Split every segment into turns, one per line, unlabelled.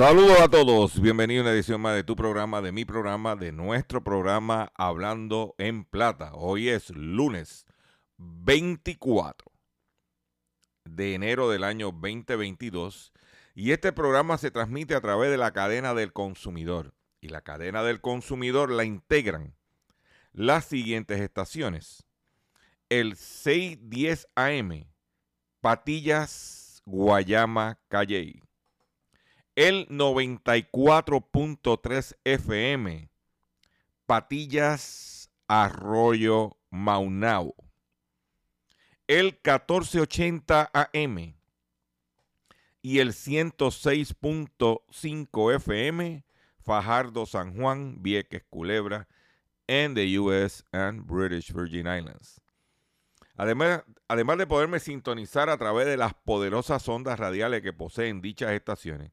Saludos a todos, bienvenido a una edición más de tu programa, de mi programa, de nuestro programa Hablando en Plata. Hoy es lunes 24 de enero del año 2022 y este programa se transmite a través de la cadena del consumidor. Y la cadena del consumidor la integran las siguientes estaciones. El 610 AM, Patillas, Guayama, Calley el 94.3 FM, Patillas, Arroyo, Maunao. El 1480 AM y el 106.5 FM, Fajardo, San Juan, Vieques, Culebra, en the US and British Virgin Islands. Además, además de poderme sintonizar a través de las poderosas ondas radiales que poseen dichas estaciones,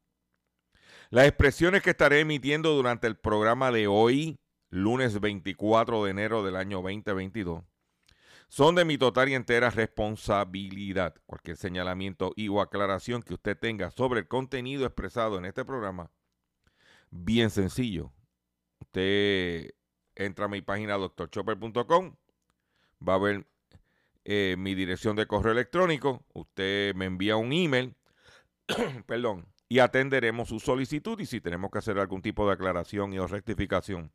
Las expresiones que estaré emitiendo durante el programa de hoy, lunes 24 de enero del año 2022, son de mi total y entera responsabilidad. Cualquier señalamiento y o aclaración que usted tenga sobre el contenido expresado en este programa, bien sencillo. Usted entra a mi página drchopper.com, va a ver eh, mi dirección de correo electrónico, usted me envía un email, perdón, y atenderemos su solicitud y si tenemos que hacer algún tipo de aclaración y o rectificación,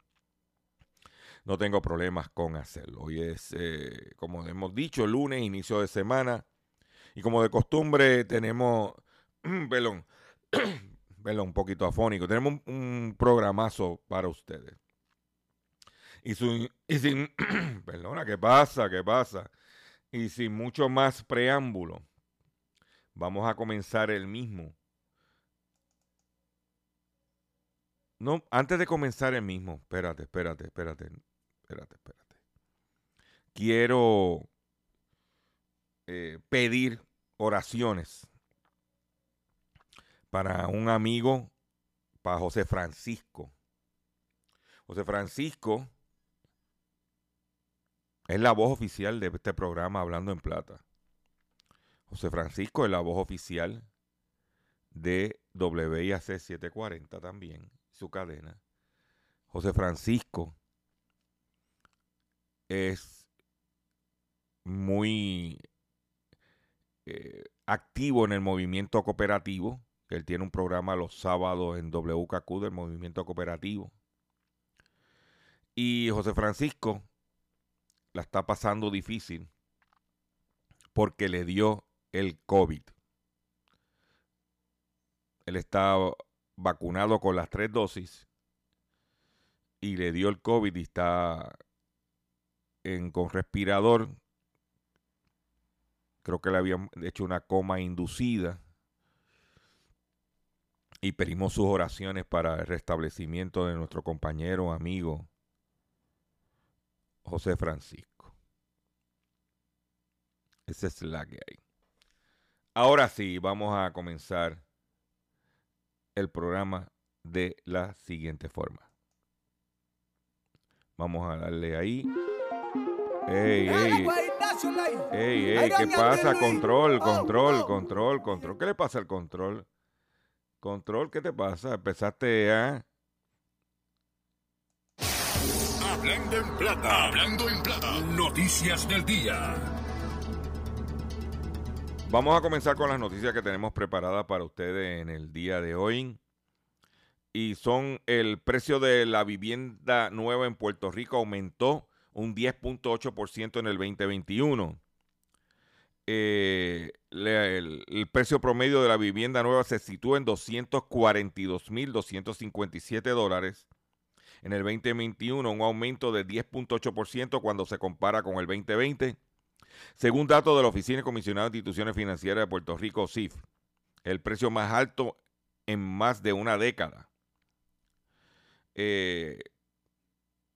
no tengo problemas con hacerlo. Hoy es, eh, como hemos dicho, lunes, inicio de semana, y como de costumbre tenemos, perdón, perdón, un poquito afónico, tenemos un, programazo para ustedes. Y, y sin, perdona, ¿qué pasa? ¿Qué pasa? Y sin mucho más preámbulo, vamos a comenzar el mismo. No, antes de comenzar el mismo, espérate, espérate, espérate, espérate, espérate. Quiero eh, pedir oraciones para un amigo, para José Francisco. José Francisco es la voz oficial de este programa Hablando en Plata. José Francisco es la voz oficial de WIAC 740 también, su cadena. José Francisco es muy eh, activo en el movimiento cooperativo Él tiene un programa los sábados en WKQ del Movimiento Cooperativo. Y José Francisco la está pasando difícil porque le dio el COVID. Él está vacunado con las tres dosis y le dio el COVID y está en, con respirador. Creo que le habían hecho una coma inducida. Y pedimos sus oraciones para el restablecimiento de nuestro compañero, amigo, José Francisco. Esa es la que hay. Ahora sí, vamos a comenzar el programa de la siguiente forma. Vamos a darle ahí. Ey, ey. Ey, ey, ¿qué pasa? Control, control, control, control. ¿Qué le pasa al control? Control, ¿qué te pasa? Empezaste a...
Hablando en plata. Hablando en plata. Noticias del día.
Vamos a comenzar con las noticias que tenemos preparadas para ustedes en el día de hoy. Y son el precio de la vivienda nueva en Puerto Rico aumentó un 10.8% en el 2021. Eh, el, el precio promedio de la vivienda nueva se sitúa en 242.257 dólares. En el 2021, un aumento de 10.8% cuando se compara con el 2020. Según datos de la Oficina Comisionada de Instituciones Financieras de Puerto Rico, CIF, el precio más alto en más de una década. Eh,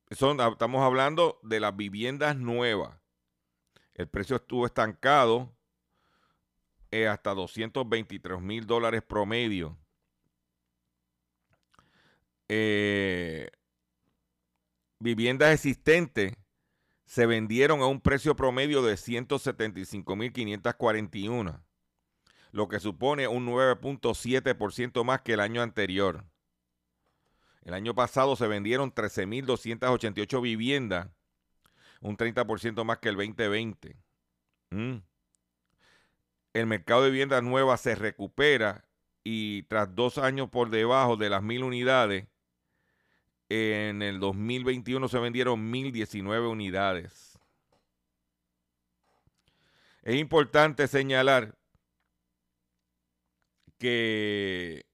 estamos hablando de las viviendas nuevas. El precio estuvo estancado eh, hasta 223 mil dólares promedio. Eh, viviendas existentes se vendieron a un precio promedio de 175.541, lo que supone un 9.7% más que el año anterior. El año pasado se vendieron 13.288 viviendas, un 30% más que el 2020. Mm. El mercado de viviendas nuevas se recupera y tras dos años por debajo de las mil unidades, en el 2021 se vendieron 1.019 unidades. Es importante señalar que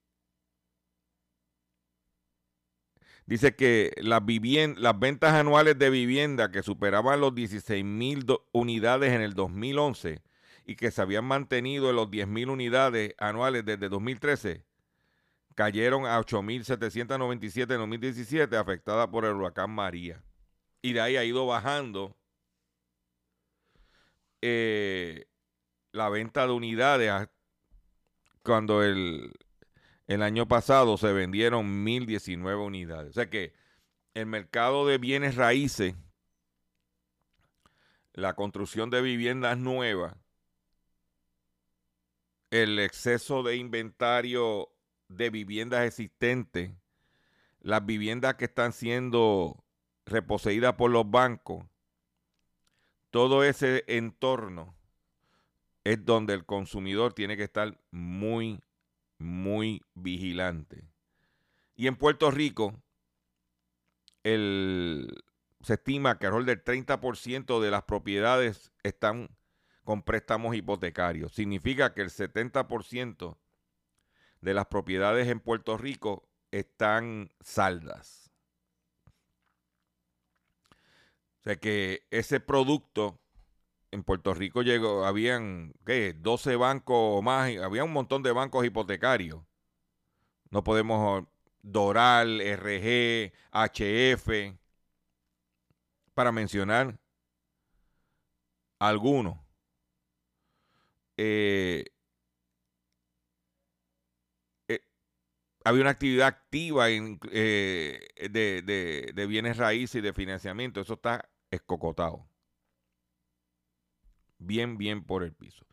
dice que las, ventas anuales de vivienda que superaban los 16 mil unidades en el 2011 y que se habían mantenido en los 10 mil unidades anuales desde 2013 cayeron a 8.797 en 2017 afectada por el huracán María. Y de ahí ha ido bajando eh, la venta de unidades a- cuando el, el año pasado se vendieron 1.019 unidades. O sea que el mercado de bienes raíces, la construcción de viviendas nuevas, el exceso de inventario de viviendas existentes, las viviendas que están siendo reposeídas por los bancos, todo ese entorno es donde el consumidor tiene que estar muy, muy vigilante. Y en Puerto Rico, el- se estima que alrededor del 30% de las propiedades están con préstamos hipotecarios. Significa que el 70% de las propiedades en Puerto Rico están saldas. O sea que ese producto en Puerto Rico llegó, habían, ¿qué? 12 bancos o más, había un montón de bancos hipotecarios. No podemos Doral, RG, HF, para mencionar algunos. Eh, había una actividad activa eh, de, de- bienes raíces y de financiamiento. Eso está escocotado. Bien, bien por el piso.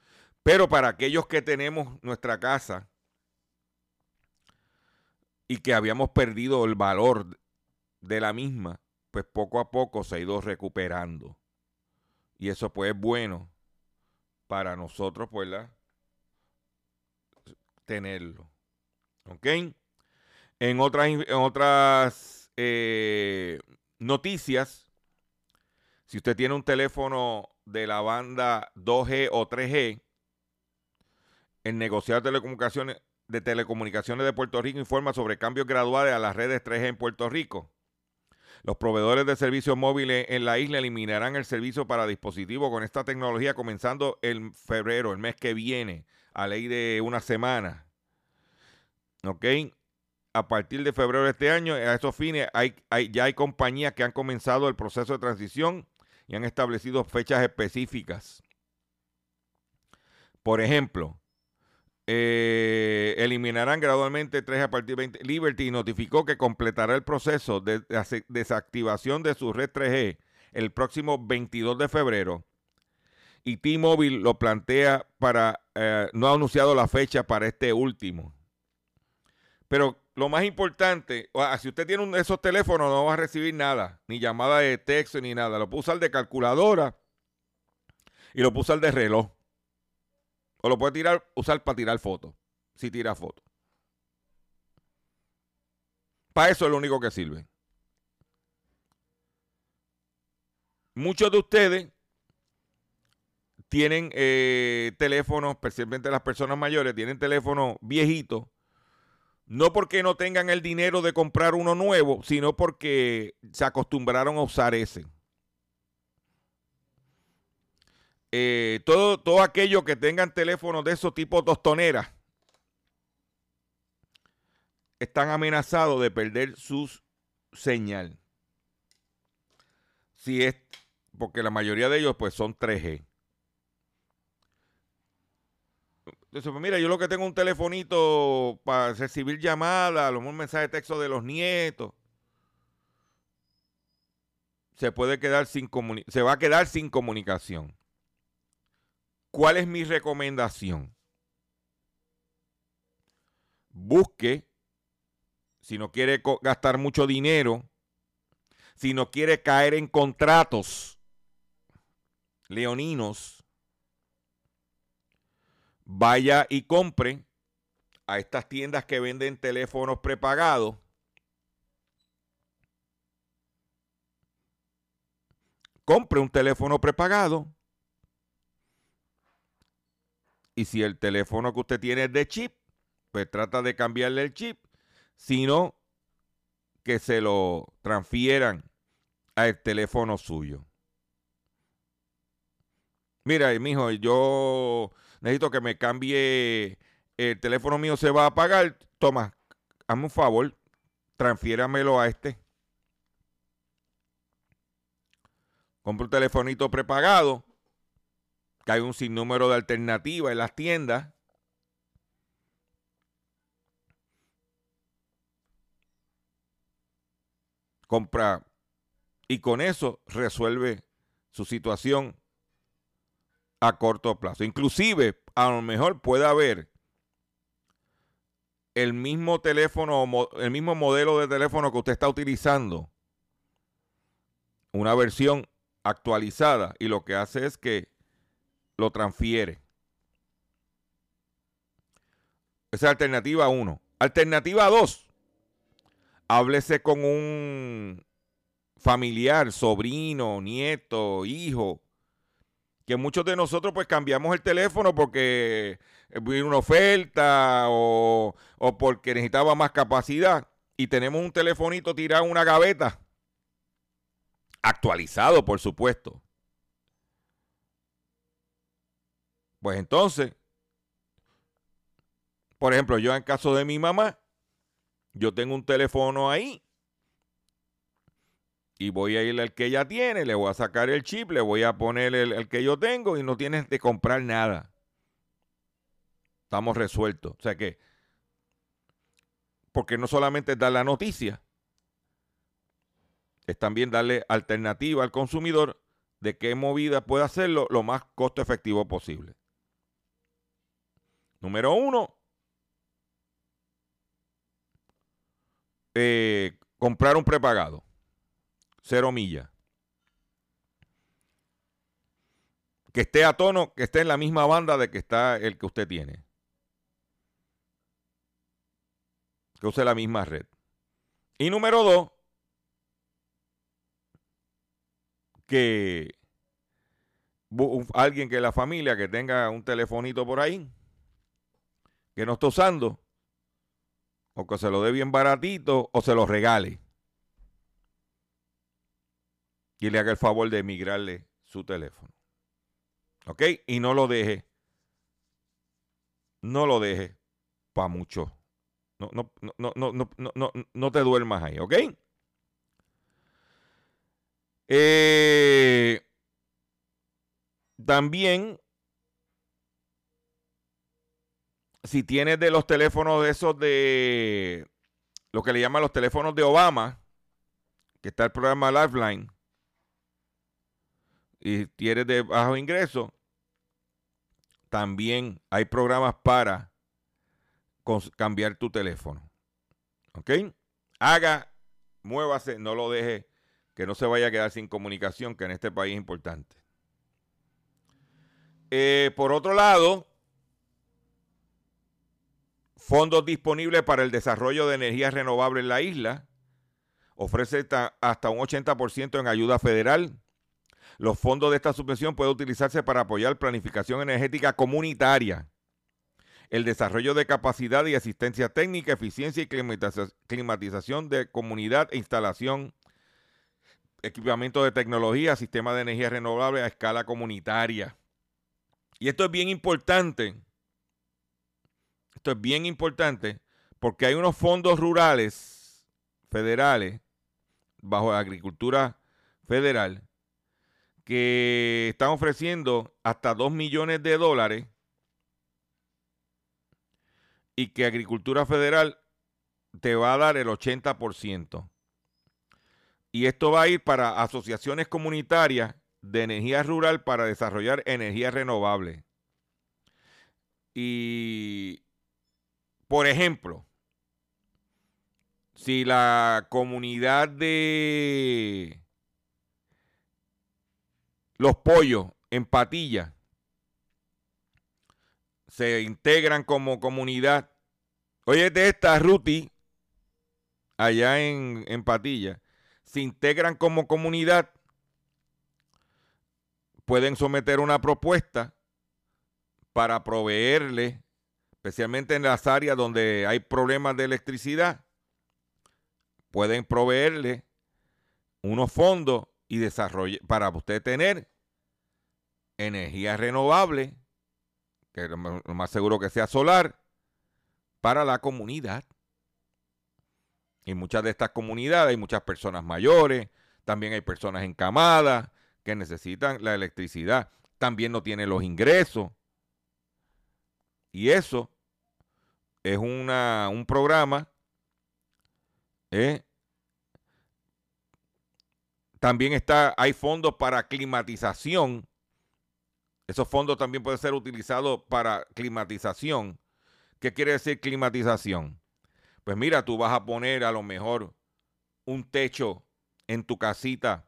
Pero para aquellos que tenemos nuestra casa y que habíamos perdido el valor de la misma, pues poco a poco se ha ido recuperando. Y eso pues es bueno para nosotros, pues, tenerlo. ¿Ok? En otras, en otras eh, noticias, si usted tiene un teléfono de la banda 2G o 3G, el negociado de telecomunicaciones de telecomunicaciones de Puerto Rico informa sobre cambios graduales a las redes 3G en Puerto Rico. Los proveedores de servicios móviles en la isla eliminarán el servicio para dispositivos con esta tecnología comenzando en febrero, el mes que viene, a ley de una semana. ¿Ok? A partir de febrero de este año, a esos fines, hay, ya hay compañías que han comenzado el proceso de transición y han establecido fechas específicas. Por ejemplo, eh, eliminarán gradualmente 3 a partir de 20. Liberty notificó que completará el proceso de desa- desactivación de su red 3G el próximo 22 de febrero. Y T-Mobile lo plantea para, eh, no ha anunciado la fecha para este último. Pero lo más importante, si usted tiene esos teléfonos, no va a recibir nada, ni llamada de texto, ni nada. Lo puede usar de calculadora y lo puede usar de reloj. O lo puede tirar, usar para tirar fotos, si tira fotos. Para eso es lo único que sirve. Muchos de ustedes tienen eh, teléfonos, especialmente las personas mayores, tienen teléfonos viejitos, no porque no tengan el dinero de comprar uno nuevo, sino porque se acostumbraron a usar ese. Eh, todo, todo aquello que tengan teléfonos de esos tipos tostoneras están amenazados de perder su señal. Si es porque la mayoría de ellos pues son 3G. Entonces, pues mira, yo lo que tengo un telefonito para recibir llamadas, a lo mensaje de texto de los nietos. Se puede quedar sin se va a quedar sin comunicación. ¿Cuál es mi recomendación? Busque, si no quiere gastar mucho dinero, si no quiere caer en contratos leoninos, vaya y compre a estas tiendas que venden teléfonos prepagados. Compre un teléfono prepagado. Y si el teléfono que usted tiene es de chip, pues trata de cambiarle el chip. Sino que se lo transfieran al teléfono suyo. Mira, mijo, yo necesito que me cambie, el teléfono mío se va a apagar. Toma, hazme un favor, transfiéramelo a este. Compra un telefonito prepagado, que hay un sinnúmero de alternativas en las tiendas. Compra y con eso resuelve su situación a corto plazo. Inclusive, a lo mejor puede haber el mismo teléfono, el mismo modelo de teléfono que usted está utilizando, una versión actualizada y lo que hace es que lo transfiere. Esa es alternativa 1. Alternativa 2. Háblese con un familiar, sobrino, nieto, hijo, que muchos de nosotros pues cambiamos el teléfono porque vino una oferta o, o porque necesitaba más capacidad. Y tenemos un telefonito tirado en una gaveta, actualizado por supuesto. Pues entonces, por ejemplo, yo en caso de mi mamá, yo tengo un teléfono ahí y voy a ir al que ella tiene, le voy a sacar el chip, le voy a poner el, el que yo tengo y no tienes que comprar nada. Estamos resueltos. O sea que, porque no solamente es dar la noticia, es también darle alternativa al consumidor de qué movida puede hacerlo lo más costo efectivo posible. Número uno, eh, comprar un prepagado. Cero millas. Que esté a tono, que esté en la misma banda de que está el que usted tiene. que use la misma red. Y número dos, que alguien que la familia que tenga un telefonito por ahí, que no está usando, o que se lo dé bien baratito, o se lo regale y le haga el favor de emigrarle su teléfono. ¿Ok? Y no lo deje. No lo deje para mucho. No, no, no, no, no, no, te duermas ahí, ¿ok? Eh, también, si tienes de los teléfonos de esos de lo que le llaman los teléfonos de Obama, que está el programa Lifeline, y tienes de bajo ingreso, también hay programas para cambiar tu teléfono. ¿Ok? Haga, muévase, no lo deje, que no se vaya a quedar sin comunicación, que en este país es importante. Eh, por otro lado, fondos disponibles para el desarrollo de energías renovables en la isla. Ofrece ta- hasta un 80% en ayuda federal. Los fondos de esta subvención pueden utilizarse para apoyar planificación energética comunitaria, el desarrollo de capacidad y asistencia técnica, eficiencia y climatiza- climatización de comunidad e instalación, equipamiento de tecnología, sistema de energía renovable a escala comunitaria. Y esto es bien importante. Esto es bien importante porque hay unos fondos rurales federales bajo la agricultura federal que están ofreciendo hasta 2 millones de dólares y que Agricultura Federal te va a dar el 80%. Y esto va a ir para asociaciones comunitarias de energía rural para desarrollar energía renovable. Y, por ejemplo, si la comunidad de los pollos en Patilla se integran como comunidad. Oye, de esta Ruti, allá en, en Patilla, se integran como comunidad, pueden someter una propuesta para proveerle, especialmente en las áreas donde hay problemas de electricidad, pueden proveerle unos fondos y desarrollar para usted tener energía renovable, que lo más seguro que sea solar, para la comunidad. Y muchas de estas comunidades hay muchas personas mayores, también hay personas encamadas que necesitan la electricidad, también no tienen los ingresos. Y eso es una, un programa. ¿eh? También está, hay fondos para climatización. Esos fondos también pueden ser utilizados para climatización. ¿Qué quiere decir climatización? Pues mira, tú vas a poner a lo mejor un techo en tu casita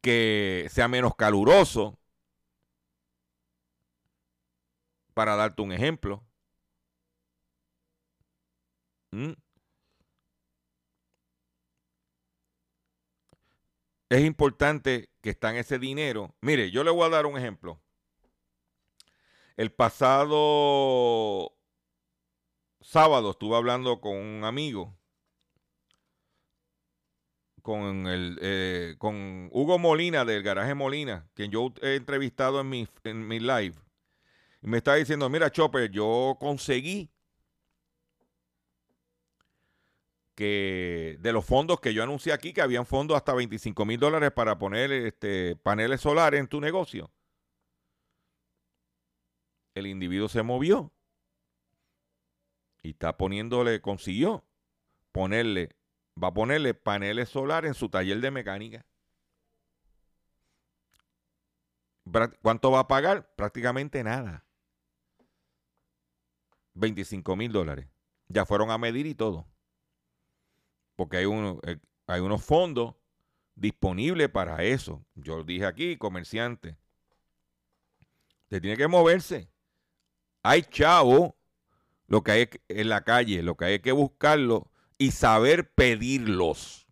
que sea menos caluroso, para darte un ejemplo. ¿Mm? Es importante que está en ese dinero. Mire, yo le voy a dar un ejemplo. El pasado sábado estuve hablando con un amigo, con, el, eh, con Hugo Molina del Garaje Molina, quien yo he entrevistado en mi, en mi live. Y me está diciendo, mira, Chopper, yo conseguí de los fondos que yo anuncié aquí, que habían fondos hasta 25 mil dólares para poner este, paneles solares en tu negocio. El individuo se movió y está poniéndole, consiguió ponerle, va a ponerle paneles solares en su taller de mecánica. ¿Cuánto va a pagar? Prácticamente nada. 25 mil dólares. Ya fueron a medir y todo. Porque hay, uno, eh, hay unos fondos disponibles para eso. Yo dije aquí, comerciante. Usted tiene que moverse. Hay chavo, lo que hay en la calle, lo que hay que buscarlo y saber pedirlos.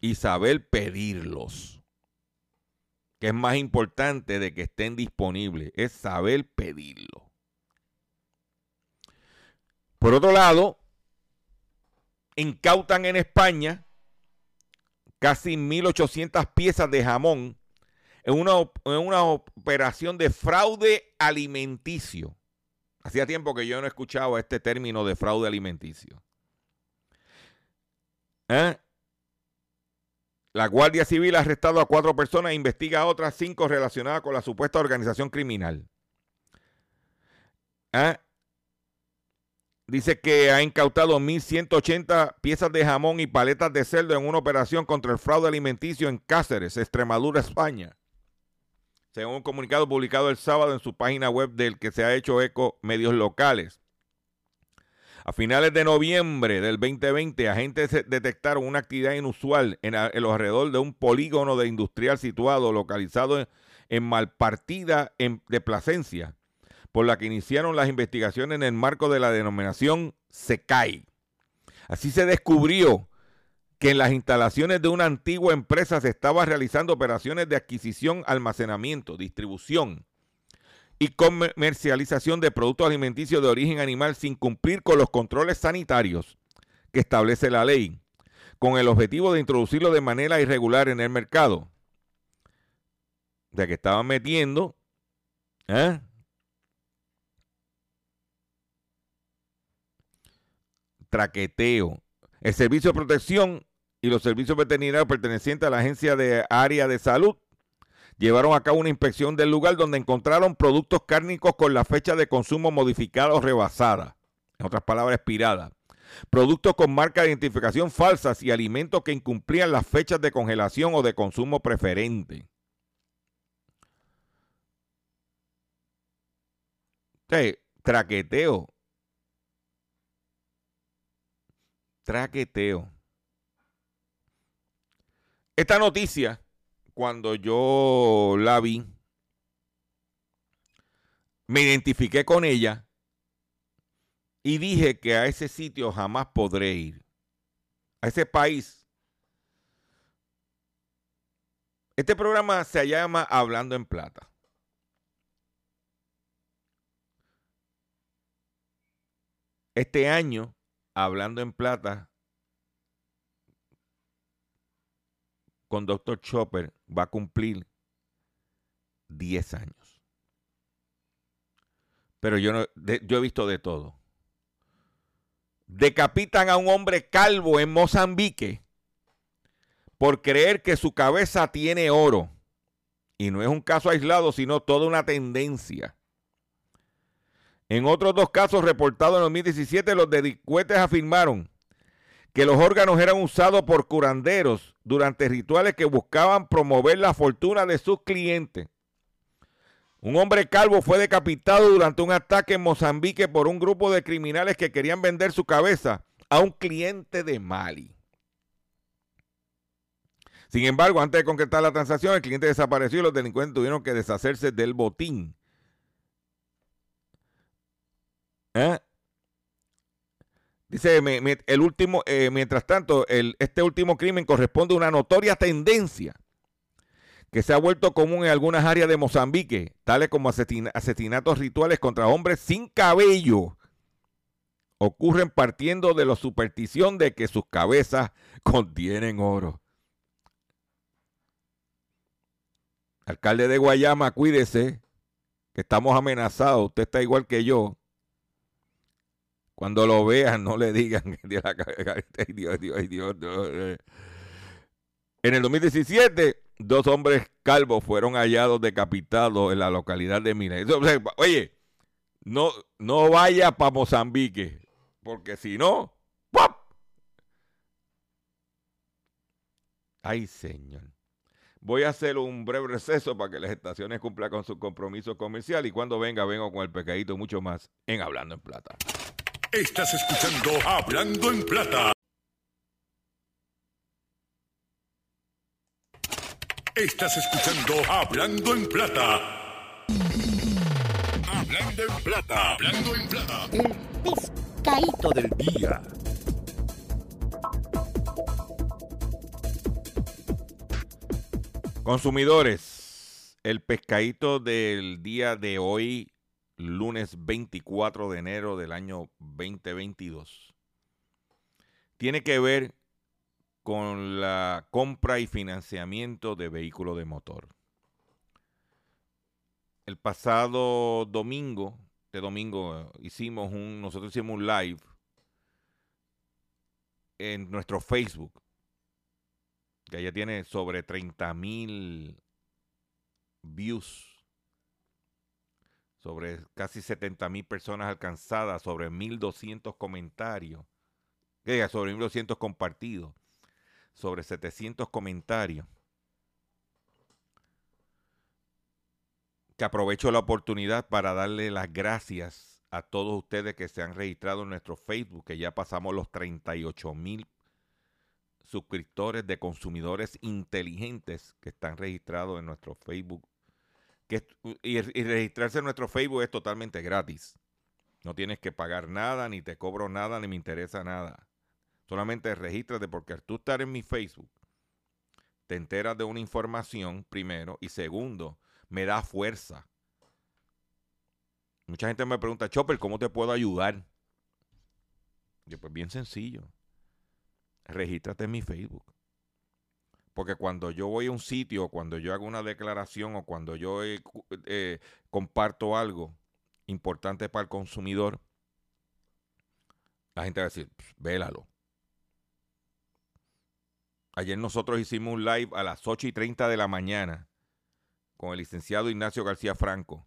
Y saber pedirlos. Que es más importante de que estén disponibles, es saber pedirlo. Por otro lado, incautan en España casi 1.800 piezas de jamón en una, en una operación de fraude alimenticio. Hacía tiempo que yo no escuchaba este término de fraude alimenticio. ¿Eh? La Guardia Civil ha arrestado a cuatro personas e investiga a otras cinco relacionadas con la supuesta organización criminal. ¿Eh? Dice que ha incautado 1.180 piezas de jamón y paletas de cerdo en una operación contra el fraude alimenticio en Cáceres, Extremadura, España. Según un comunicado publicado el sábado en su página web del que se ha hecho eco medios locales. A finales de noviembre del 2020, agentes detectaron una actividad inusual en, los alrededor de un polígono de industrial situado, localizado en, Malpartida de Plasencia, por la que iniciaron las investigaciones en el marco de la denominación SECAI. Así se descubrió que en las instalaciones de una antigua empresa se estaba realizando operaciones de adquisición, almacenamiento, distribución y comercialización de productos alimenticios de origen animal sin cumplir con los controles sanitarios que establece la ley, con el objetivo de introducirlo de manera irregular en el mercado. De que estaban metiendo ¿eh? Traqueteo. El Servicio de Protección y los servicios veterinarios pertenecientes a la Agencia de Área de Salud llevaron a cabo una inspección del lugar donde encontraron productos cárnicos con la fecha de consumo modificada o rebasada, en otras palabras, expirada. Productos con marca de identificación falsas y alimentos que incumplían las fechas de congelación o de consumo preferente. Traqueteo. Traqueteo. Esta noticia, cuando yo la vi, me identifiqué con ella y dije que a ese sitio jamás podré ir. A ese país. Este programa se llama Hablando en Plata. Este año, Hablando en Plata, con Dr. Chopper va a cumplir 10 años. Pero yo, no, yo he visto de todo. Decapitan a un hombre calvo en Mozambique por creer que su cabeza tiene oro. Y no es un caso aislado, sino toda una tendencia. En otros dos casos reportados en 2017, los delincuentes afirmaron que los órganos eran usados por curanderos durante rituales que buscaban promover la fortuna de sus clientes. Un hombre calvo fue decapitado durante un ataque en Mozambique por un grupo de criminales que querían vender su cabeza a un cliente de Mali. Sin embargo, antes de concretar la transacción, el cliente desapareció y los delincuentes tuvieron que deshacerse del botín. ¿Eh? Dice, el último, eh, mientras tanto, el- este último crimen corresponde a una notoria tendencia que se ha vuelto común en algunas áreas de Mozambique, tales como asesin- asesinatos rituales contra hombres sin cabello. Ocurren partiendo de la superstición de que sus cabezas contienen oro. Alcalde de Guayama, cuídese, que estamos amenazados. Usted está igual que yo. Cuando lo vean, no le digan la cabeza- ay, Dios, Dios, Dios, eh. En el 2017, dos hombres calvos fueron hallados decapitados en la localidad de Mina. Eso, o sea, Oye, no, no vaya para Mozambique, porque si no, ¡pop! Ay, señor. Voy a hacer un breve receso para que las estaciones cumplan con su compromiso comercial y cuando venga, vengo con el pecadito mucho más en Hablando en Plata.
Estás escuchando Hablando en Plata. Estás escuchando Hablando en Plata. Hablando en plata. Hablando en plata.
El pescadito del día.
Consumidores, el pescadito del día de hoy, lunes 24 de enero del año 2022, tiene que ver con la compra y financiamiento de vehículos de motor. El pasado domingo, este domingo eh, hicimos un, nosotros hicimos un live en nuestro Facebook que ya tiene sobre 30 mil views, sobre casi 70 mil personas alcanzadas, sobre 1.200 comentarios, diga, sobre 1.200 compartidos, sobre 700 comentarios. Que aprovecho la oportunidad para darle las gracias a todos ustedes que se han registrado en nuestro Facebook, que ya pasamos los 38 mil suscriptores de consumidores inteligentes que están registrados en nuestro Facebook. Y, y registrarse en nuestro Facebook es totalmente gratis. No tienes que pagar nada, ni te cobro nada, ni me interesa nada. Solamente regístrate porque al tú estar en mi Facebook, te enteras de una información, primero, y segundo, me da fuerza. Mucha gente me pregunta, Chopper, ¿cómo te puedo ayudar? Yo, pues bien sencillo regístrate en mi Facebook. Porque cuando yo voy a un sitio, cuando yo hago una declaración o cuando yo eh, eh, comparto algo importante para el consumidor, la gente va a decir, vélalo. Ayer nosotros hicimos un live a las 8 y 30 de la mañana con el licenciado Ignacio García Franco.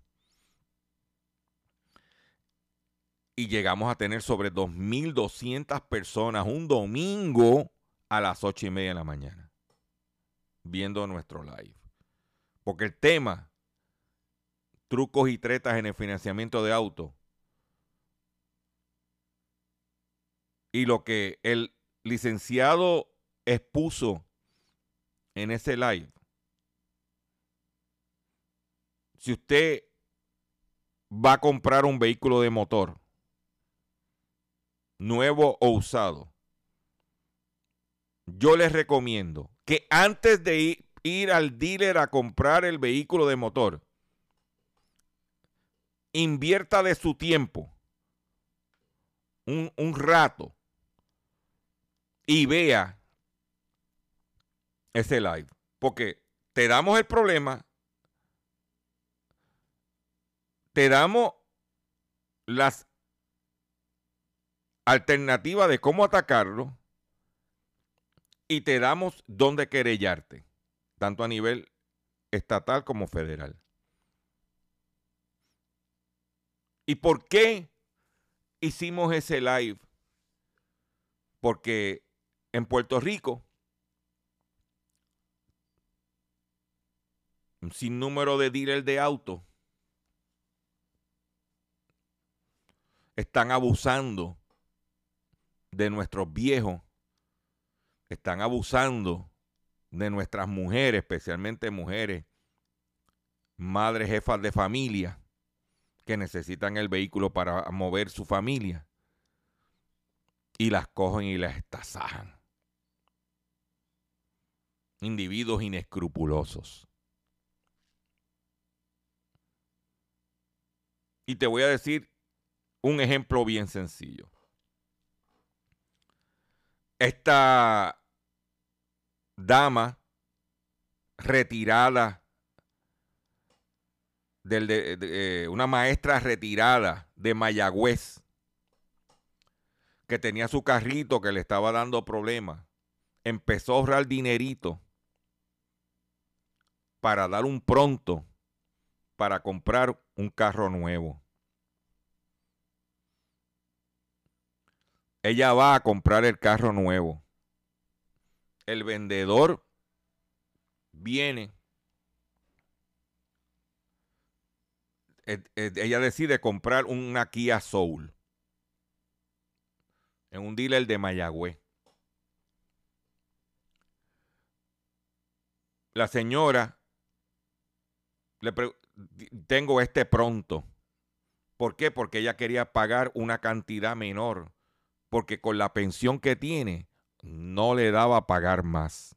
y llegamos a tener sobre 2.200 personas un domingo a las 8 y media de la mañana viendo nuestro live. Porque el tema, trucos y tretas en el financiamiento de auto, y lo que el licenciado expuso en ese live, si usted va a comprar un vehículo de motor, nuevo o usado, yo les recomiendo que antes de ir, al dealer a comprar el vehículo de motor, invierta de su tiempo un, un rato y vea ese live. Porque te damos el problema, te damos las alternativa de cómo atacarlo y te damos dónde querellarte, tanto a nivel estatal como federal. ¿Y por qué hicimos ese live? Porque en Puerto Rico, un sinnúmero de dealers de autos están abusando de nuestros viejos, están abusando de nuestras mujeres, especialmente mujeres, madres, jefas de familia, que necesitan el vehículo para mover su familia, y las cogen y las estasajan. Individuos inescrupulosos. Y te voy a decir un ejemplo bien sencillo esta dama retirada, del, de, eh, una maestra retirada de Mayagüez, que tenía su carrito que le estaba dando problemas, empezó a ahorrar dinerito para dar un pronto para comprar un carro nuevo. Ella va a comprar el carro nuevo. El vendedor viene. Ella decide comprar una Kia Soul en un dealer de Mayagüez. La señora le tengo este pronto ¿Por qué? Porque ella quería pagar una cantidad menor, porque con la pensión que tiene no le daba a pagar más.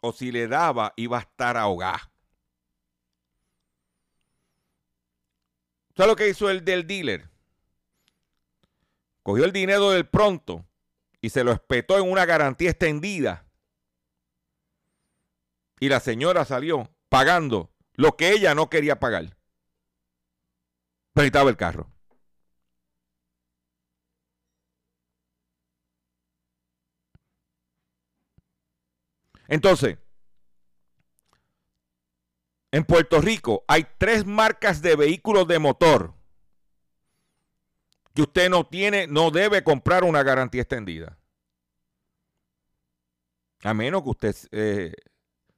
O si le daba, iba a estar ahogada. ¿Sabes lo que hizo el del dealer? Cogió el dinero del pronto y se lo espetó en una garantía extendida. Y la señora salió pagando lo que ella no quería pagar. Pero el carro. Entonces, en Puerto Rico hay tres marcas de vehículos de motor que usted no tiene, no debe comprar una garantía extendida. A menos que usted eh,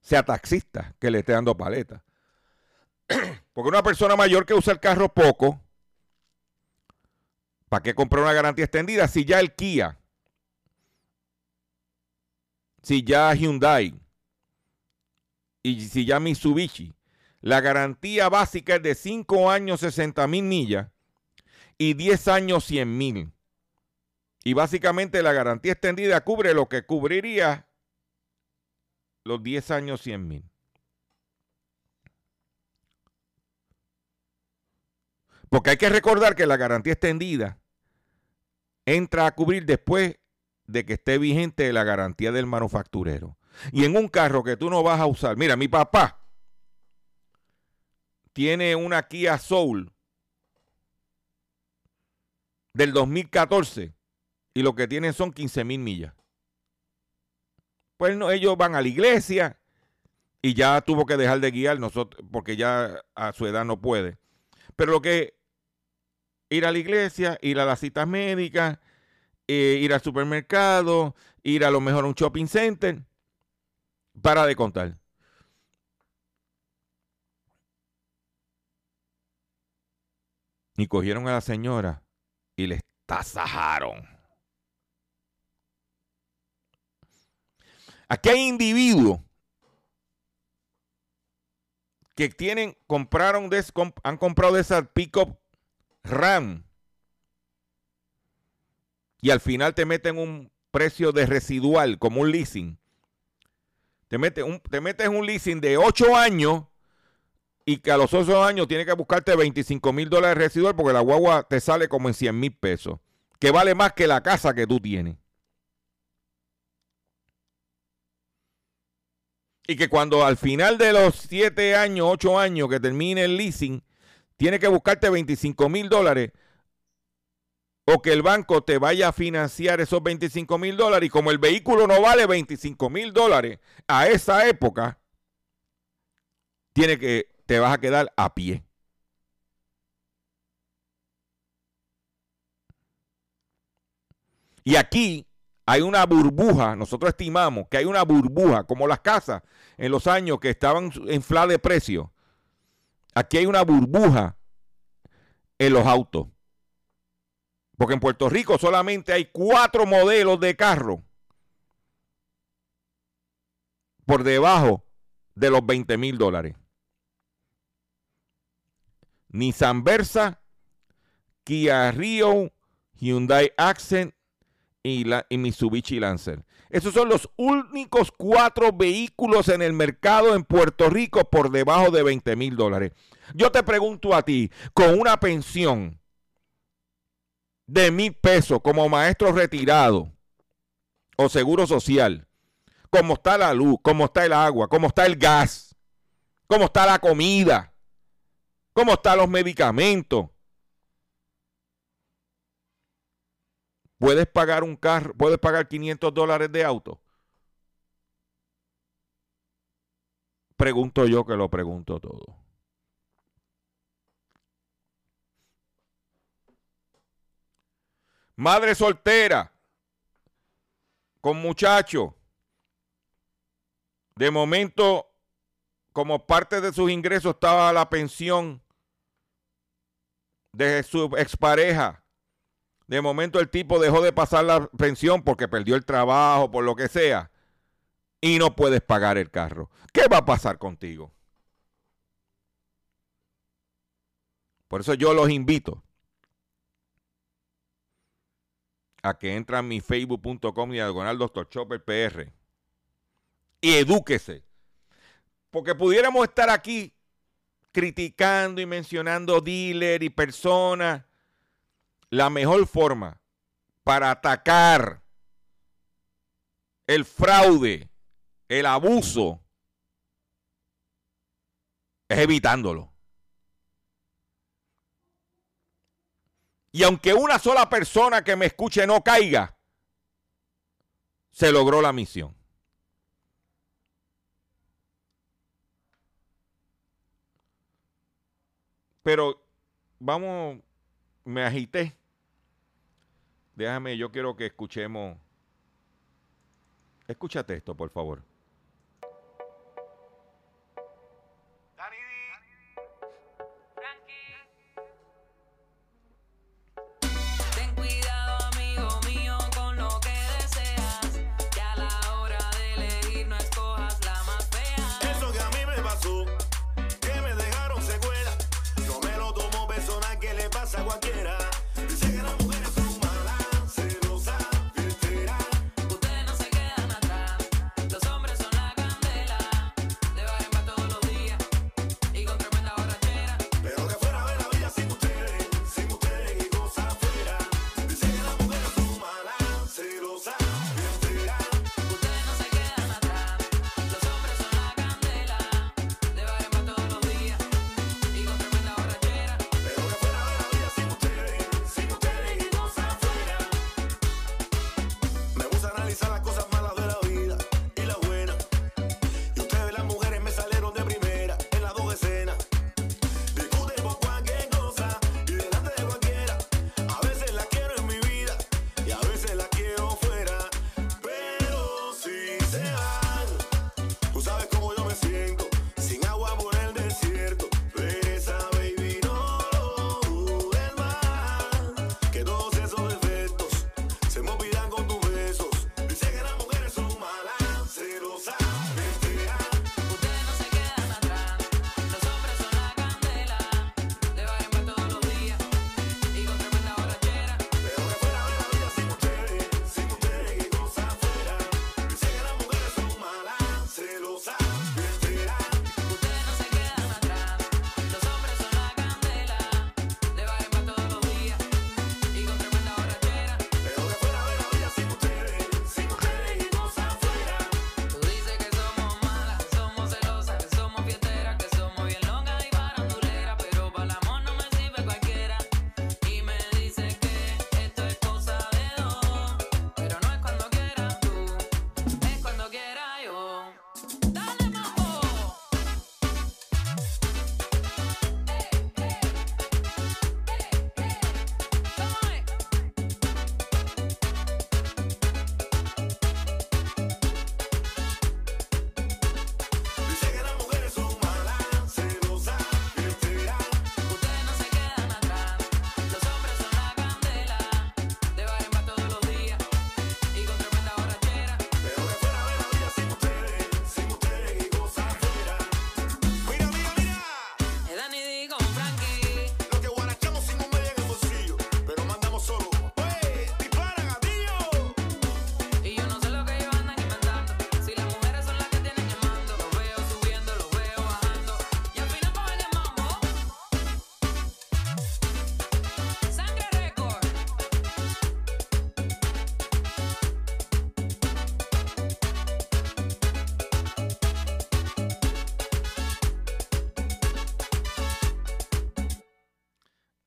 sea taxista, que le esté dando paleta. Porque una persona mayor que usa el carro poco, ¿para qué comprar una garantía extendida? Si ya el Kia, si ya Hyundai y si ya Mitsubishi, la garantía básica es de 5 años 60 mil millas y 10 años 100 mil. Y básicamente la garantía extendida cubre lo que cubriría los 10 años 100 mil. Porque hay que recordar que la garantía extendida entra a cubrir después de que esté vigente la garantía del manufacturero. Y en un carro que tú no vas a usar, mira, mi papá tiene una Kia Soul del 2014 y lo que tienen son 15 mil millas. Pues no, ellos van a la iglesia y ya tuvo que dejar de guiar nosotros porque ya a su edad no puede. Pero lo que ir a la iglesia, ir a las citas médicas, eh, ir al supermercado, ir a lo mejor a un shopping center, para de contar. Y cogieron a la señora y les tasajaron. Aquí hay individuos que tienen, compraron, han comprado de esas pick-up RAM y al final te meten un precio de residual como un leasing. Te, mete un, te metes un leasing de 8 años y que a los 8 años tienes que buscarte 25 mil dólares residual porque la guagua te sale como en 100 mil pesos, que vale más que la casa que tú tienes. Y que cuando al final de los 7 años, 8 años que termine el leasing, tienes que buscarte 25 mil dólares o que el banco te vaya a financiar esos 25 mil dólares y como el vehículo no vale 25 mil dólares a esa época, tiene que, te vas a quedar a pie. Y aquí hay una burbuja, nosotros estimamos que hay una burbuja, como las casas en los años que estaban infladas de precio. Aquí hay una burbuja en los autos. Porque en Puerto Rico solamente hay cuatro modelos de carro por debajo de los 20 mil dólares. Nissan Versa, Kia Rio, Hyundai Accent y, la, y Mitsubishi Lancer. Esos son los únicos cuatro vehículos en el mercado en Puerto Rico por debajo de 20 mil dólares. Yo te pregunto a ti, con una pensión de mil pesos como maestro retirado o seguro social, como está la luz, como está el agua, como está el gas, como está la comida, como están los medicamentos. ¿Puedes pagar un carro? ¿Puedes pagar 500 dólares de auto? Pregunto yo que lo pregunto todo. madre soltera, con muchacho, de momento, como parte de sus ingresos estaba la pensión de su expareja. De momento el tipo dejó de pasar la pensión porque perdió el trabajo, por lo que sea, y no puedes pagar el carro. ¿Qué va a pasar contigo?
Por eso yo los invito a que entra a mi facebook.com diagonal Dr. Chopper PR y edúquese. Porque pudiéramos estar aquí criticando y mencionando dealer y personas. La mejor forma para atacar el fraude, el abuso, es evitándolo. Y aunque una sola persona que me escuche no caiga, se logró la misión. Pero vamos, me agité. Déjame, yo quiero que escuchemos. Escúchate esto, por favor.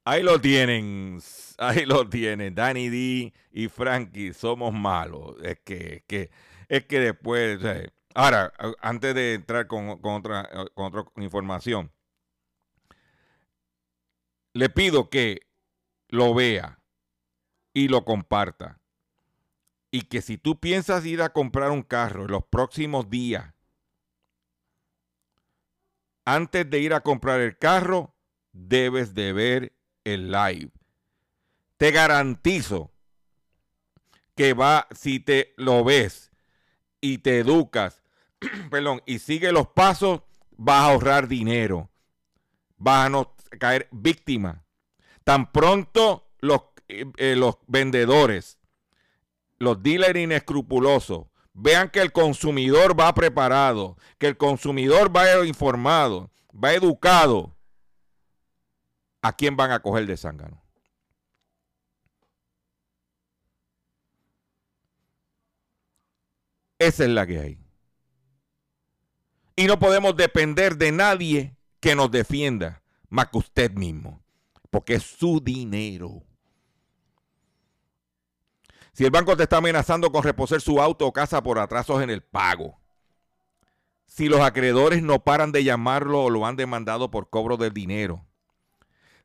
Ahí lo tienen, ahí lo tienen. Danny D y Frankie somos malos. Es que, es que, es que después. Ahora, antes de entrar con, con, otra, con otra información, le pido que lo vea y lo comparta. Y que si tú piensas ir a comprar un carro en los próximos días, antes de ir a comprar el carro, debes de ver el live. Te garantizo que va, si te lo ves y te educas, perdón, y sigue los pasos, vas a ahorrar dinero. Vas a no
caer víctima. Tan pronto los, eh, eh, los vendedores, los dealers inescrupulosos, vean que el consumidor va preparado, que el consumidor va informado, va educado ¿a quién van a coger de zángano? Esa es la que hay. Y no podemos depender de nadie que nos defienda más que usted mismo, porque es su dinero. Si el banco te está amenazando con reposer su auto o casa por atrasos en el pago, si los acreedores no paran de llamarlo o lo han demandado por cobro del dinero,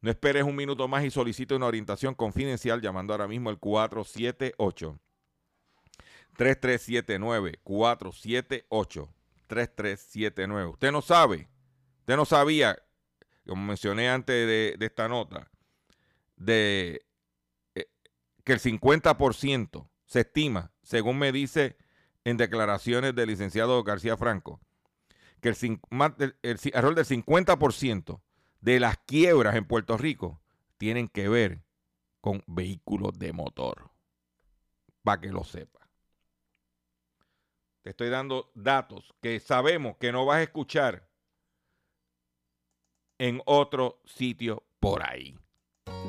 No esperes un minuto más y solicite una orientación confidencial llamando ahora mismo al 478 3379 478 3379. Usted no sabe, usted no sabía, como mencioné antes de, esta nota, de eh, que el 50% se estima, según me dice en declaraciones del licenciado García Franco, que el, el alrededor del 50% de las quiebras en Puerto Rico tienen que ver con vehículos de motor. Para que lo sepa. Te estoy dando datos que sabemos que no vas a escuchar en otro sitio por ahí.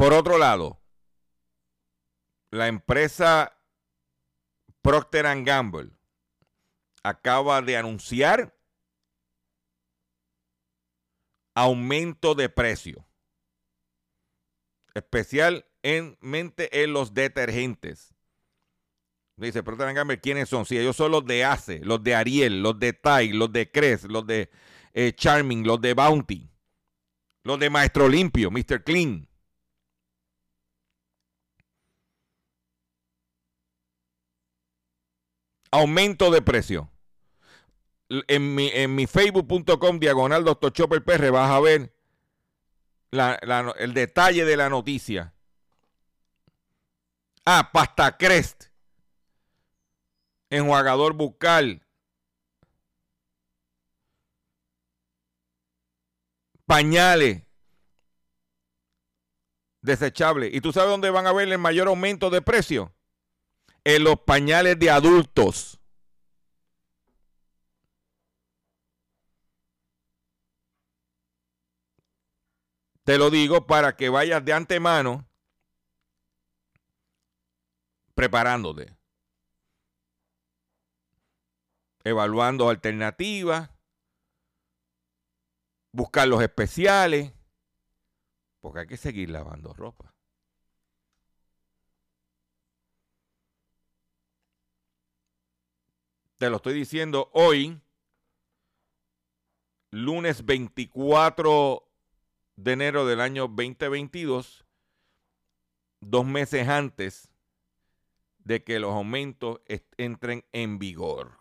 Por otro lado, la empresa Procter ⁇ Gamble acaba de anunciar aumento de precio, especialmente en los detergentes. Dice Procter ⁇ Gamble, ¿quiénes son? Si ellos son los de Ace, los de Ariel, los de Tide, los de Crest, los de eh, Charming, los de Bounty, los de Maestro Limpio, Mr. Clean. Aumento de precio. En mi, en mi facebook.com diagonal Dr. Chopper PR vas a ver la- la el detalle de la noticia. Ah, pasta crest. Enjuagador bucal. Pañales. Desechables. ¿Y tú sabes dónde van a ver el mayor aumento de precio? En los pañales de adultos. Te lo digo para que vayas de antemano preparándote. Evaluando alternativas. Buscar los especiales. Porque hay que seguir lavando ropa. Te lo estoy diciendo hoy, lunes 24 de enero del año 2022, dos meses antes de que los aumentos entren en vigor.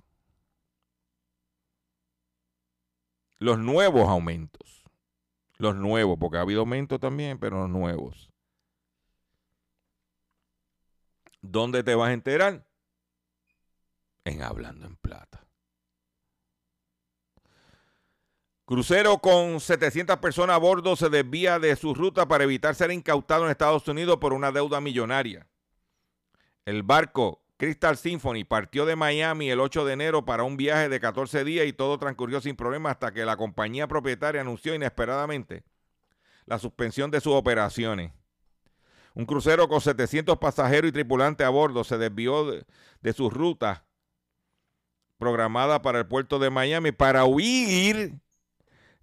Los nuevos aumentos. Los nuevos, porque ha habido aumentos también, pero los nuevos. ¿Dónde te vas a enterar? En Hablando en Plata. Crucero con 700 personas a bordo se desvía de su ruta para evitar ser incautado en Estados Unidos por una deuda millonaria. El barco Crystal Symphony partió de Miami el 8 de enero para un viaje de 14 días y todo transcurrió sin problema hasta que la compañía propietaria anunció inesperadamente la suspensión de sus operaciones. Un crucero con 700 pasajeros y tripulantes a bordo se desvió de, de su ruta programada para el puerto de Miami para huir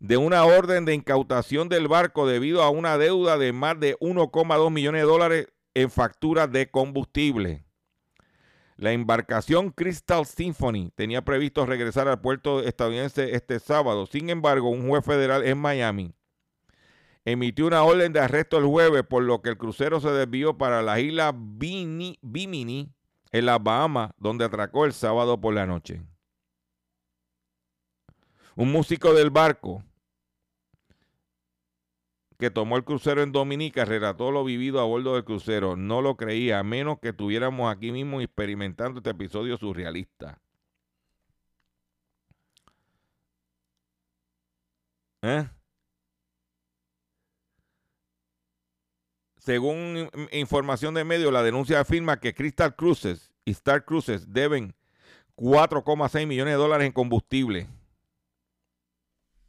de una orden de incautación del barco debido a una deuda de más de 1,2 millones de dólares en facturas de combustible. La embarcación Crystal Symphony tenía previsto regresar al puerto estadounidense este sábado. Sin embargo, un juez federal en Miami emitió una orden de arresto el jueves, por lo que el crucero se desvió para la isla Bimini, en las Bahamas, donde atracó el sábado por la noche. Un músico del barco que tomó el crucero en Dominica relató lo vivido a bordo del crucero. No lo creía, a menos que estuviéramos aquí mismo experimentando este episodio surrealista. ¿Eh? Según in- información de medios, la denuncia afirma que Crystal Cruises y Star Cruises deben 4,6 millones de dólares en combustible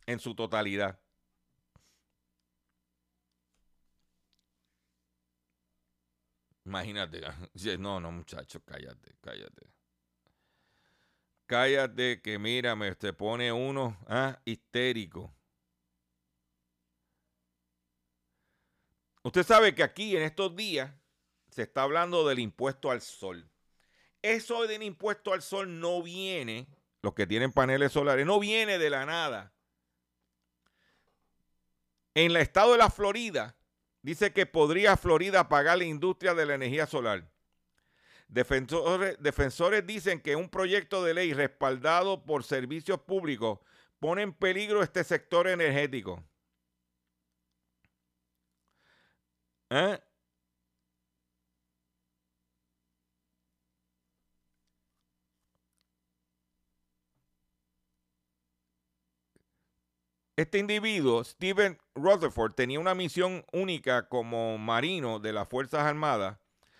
en su totalidad. Imagínate. No, no, muchacho, cállate, cállate. Cállate que mírame, te pone uno ah, histérico. Usted sabe que aquí en estos días se está hablando del impuesto al sol. Eso del impuesto al sol no viene, los que tienen paneles solares, no viene de la nada. En el estado de la Florida, dice que podría Florida pagar la industria de la energía solar. Defensores, defensores dicen que un proyecto de ley respaldado por servicios públicos pone en peligro este sector energético. ¿Eh? Este individuo, Steven Rutherford, tenía una misión única como marino de las Fuerzas Armadas,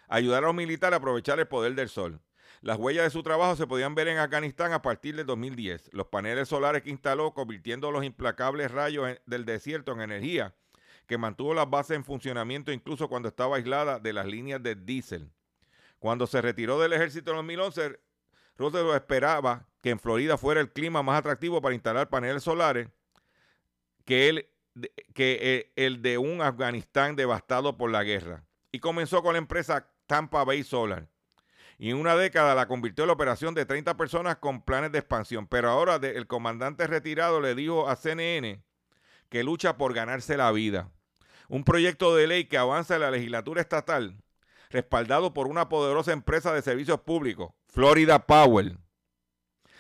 ayudar a los militares a aprovechar el poder del sol. Las huellas de su trabajo se podían ver en Afganistán a partir del 2010. Los paneles solares que instaló, convirtiendo los implacables rayos del desierto en energía, que mantuvo las bases en funcionamiento incluso cuando estaba aislada de las líneas de diésel. Cuando se retiró del ejército en 2011, Rutherford esperaba que en Florida fuera el clima más atractivo para instalar paneles solares que el, que eh, el de un Afganistán devastado por la guerra. Y comenzó con la empresa Tampa Bay Solar. Y en una década la convirtió en la operación de 30 personas con planes de expansión. Pero ahora el comandante retirado le dijo a CNN que lucha por ganarse la vida. Un proyecto de ley que avanza en la legislatura estatal, respaldado por una poderosa empresa de servicios públicos, Florida Power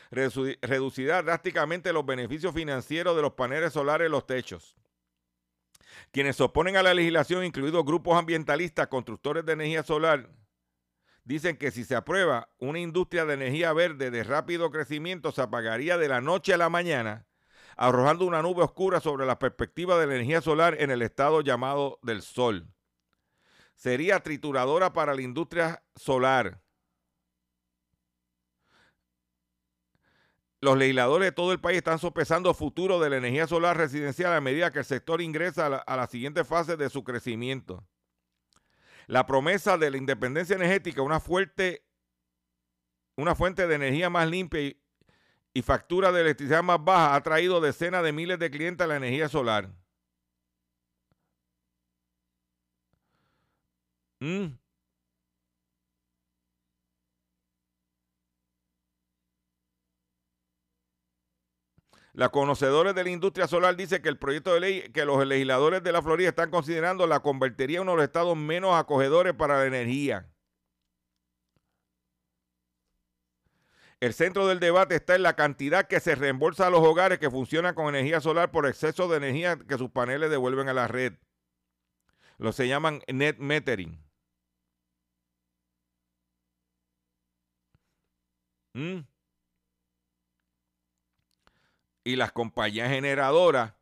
reducirá drásticamente los beneficios financieros de los paneles solares en los techos. Quienes se oponen a la legislación, incluidos grupos ambientalistas, constructores de energía solar, dicen que si se aprueba una industria de energía verde de rápido crecimiento, se apagaría de la noche a la mañana, arrojando una nube oscura sobre la perspectiva de la energía solar en el estado llamado del sol. Sería trituradora para la industria solar. Los legisladores de todo el país están sopesando el futuro de la energía solar residencial a medida que el sector ingresa a la, siguiente fase de su crecimiento. La promesa de la independencia energética, una una fuente de energía más limpia y, y factura de electricidad más baja, ha traído decenas de miles de clientes a la energía solar. Mm. Los conocedores de la industria solar dicen que el proyecto de ley que los legisladores de la Florida están considerando la convertiría en uno de los estados menos acogedores para la energía. El centro del debate está en la cantidad que se reembolsa a los hogares que funcionan con energía solar por exceso de energía que sus paneles devuelven a la red. Lo se llaman net metering. ¿Mm? Y las compañías generadoras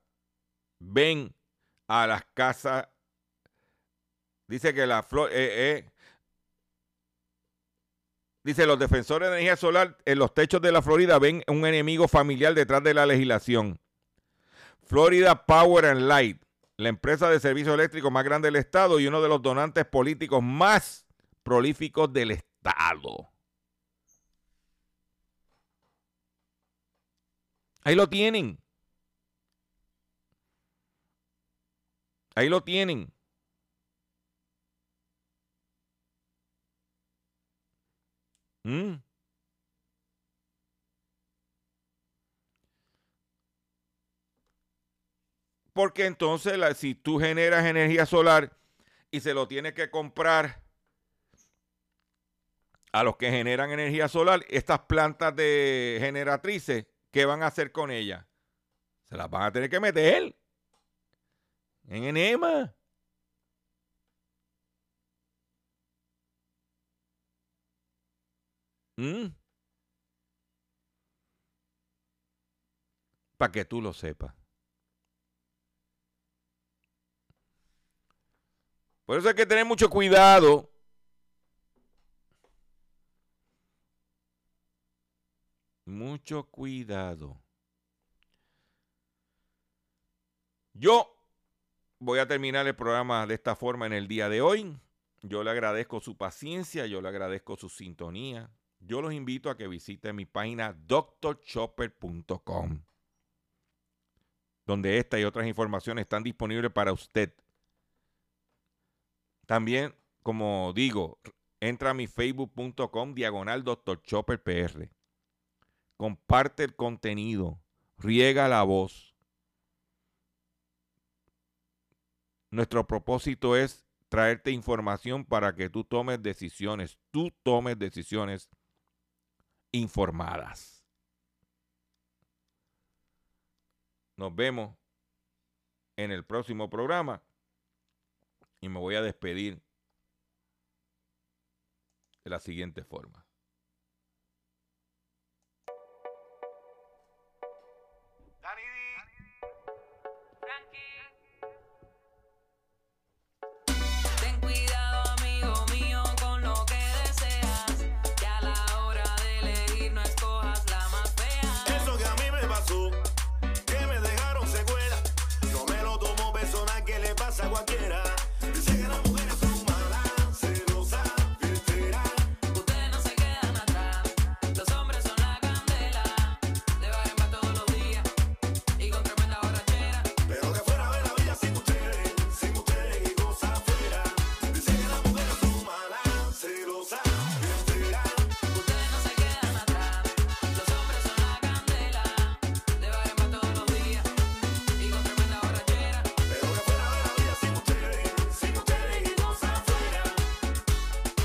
ven a las casas. Dice que la flor. eh, eh, dice los defensores de energía solar en los techos de la Florida ven un enemigo familiar detrás de la legislación. Florida Power and Light la empresa de servicio eléctrico más grande del Estado y uno de los donantes políticos más prolíficos del Estado. Ahí lo tienen. Ahí lo tienen. Mm. Porque entonces si tú generas energía solar y se lo tienes que comprar a los que generan energía solar, estas plantas de generatrices, ¿qué van a hacer con ellas? Se las van a tener que meter en enema. Para que tú lo sepas. Por eso hay que tener mucho cuidado. Mucho cuidado. Yo voy a terminar el programa de esta forma en el día de hoy. Yo le agradezco su paciencia, yo le agradezco su sintonía. Yo los invito a que visiten mi página drchopper.com, donde esta y otras informaciones están disponibles para usted. También, como digo, entra a mi facebook.com diagonal Dr. Comparte el contenido, riega la voz. Nuestro propósito es traerte información para que tú tomes decisiones, tú tomes decisiones informadas. Nos vemos en el próximo programa y me voy a despedir de la siguiente forma. agua up.